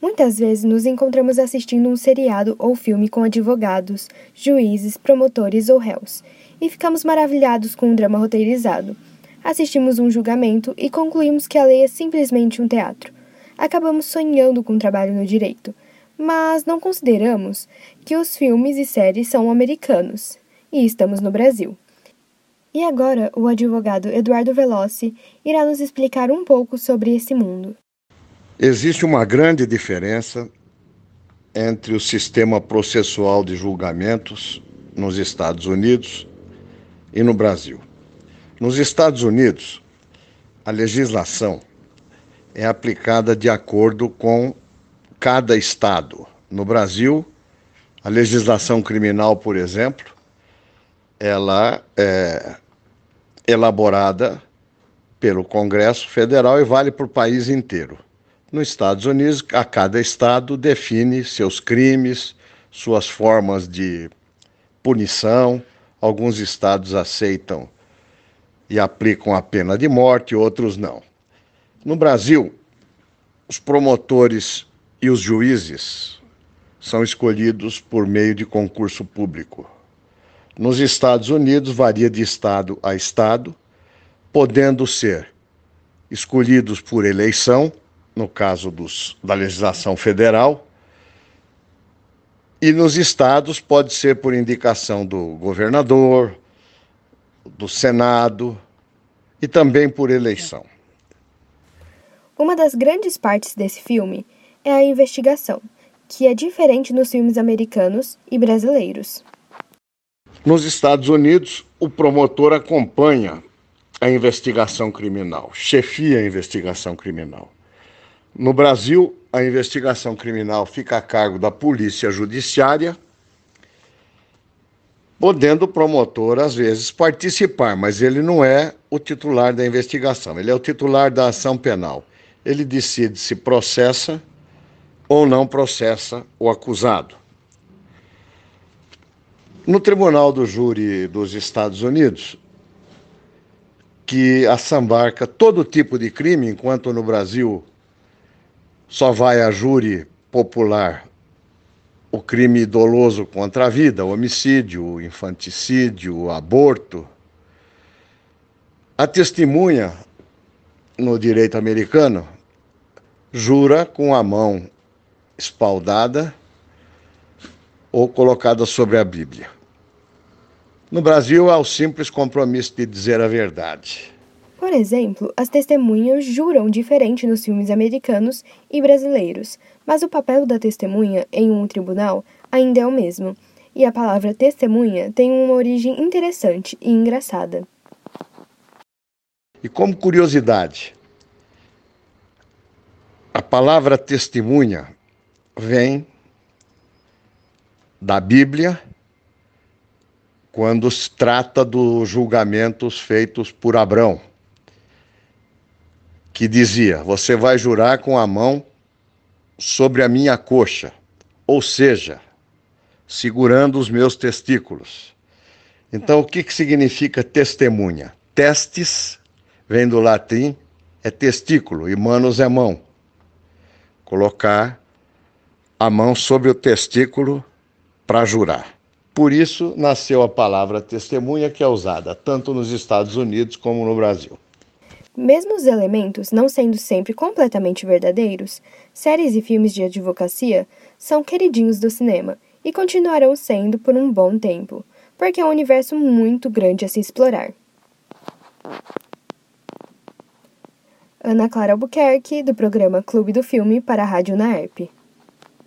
Muitas vezes nos encontramos assistindo um seriado ou filme com advogados, juízes, promotores ou réus, e ficamos maravilhados com um drama roteirizado. Assistimos um julgamento e concluímos que a lei é simplesmente um teatro. Acabamos sonhando com um trabalho no direito, mas não consideramos que os filmes e séries são americanos e estamos no Brasil. E agora o advogado Eduardo Veloci irá nos explicar um pouco sobre esse mundo. Existe uma grande diferença entre o sistema processual de julgamentos nos Estados Unidos e no Brasil. Nos Estados Unidos, a legislação é aplicada de acordo com cada estado. No Brasil, a legislação criminal, por exemplo, ela é elaborada pelo Congresso Federal e vale para o país inteiro. Nos Estados Unidos, a cada estado define seus crimes, suas formas de punição. Alguns estados aceitam e aplicam a pena de morte, outros não. No Brasil, os promotores e os juízes são escolhidos por meio de concurso público. Nos Estados Unidos, varia de estado a estado, podendo ser escolhidos por eleição no caso dos, da legislação federal, e nos estados pode ser por indicação do governador, do Senado e também por eleição. Uma das grandes partes desse filme é a investigação, que é diferente nos filmes americanos e brasileiros. Nos Estados Unidos, o promotor acompanha a investigação criminal, chefia a investigação criminal. No Brasil, a investigação criminal fica a cargo da Polícia Judiciária, podendo o promotor, às vezes, participar, mas ele não é o titular da investigação, ele é o titular da ação penal. Ele decide se processa ou não processa o acusado. No Tribunal do Júri dos Estados Unidos, que assambarca todo tipo de crime, enquanto no Brasil só vai a júri popular o crime doloso contra a vida, o homicídio, o infanticídio, o aborto. A testemunha no direito americano jura com a mão espaldada ou colocada sobre a Bíblia. No Brasil, há o simples compromisso de dizer a verdade. Por exemplo, as testemunhas juram diferente nos filmes americanos e brasileiros, mas o papel da testemunha em um tribunal ainda é o mesmo, e a palavra testemunha tem uma origem interessante e engraçada. E como curiosidade, a palavra testemunha vem da Bíblia quando se trata dos julgamentos feitos por Abrão que dizia: Você vai jurar com a mão sobre a minha coxa, ou seja, segurando os meus testículos. Então, o que, que significa testemunha? Testes vem do latim, é testículo, e manos é mão. Colocar a mão sobre o testículo para jurar. Por isso nasceu a palavra testemunha, que é usada tanto nos Estados Unidos como no Brasil. Mesmo os elementos não sendo sempre completamente verdadeiros, séries e filmes de advocacia são queridinhos do cinema e continuarão sendo por um bom tempo, porque é um universo muito grande a se explorar. Ana Clara Albuquerque, do programa Clube do Filme para a Rádio Naerp.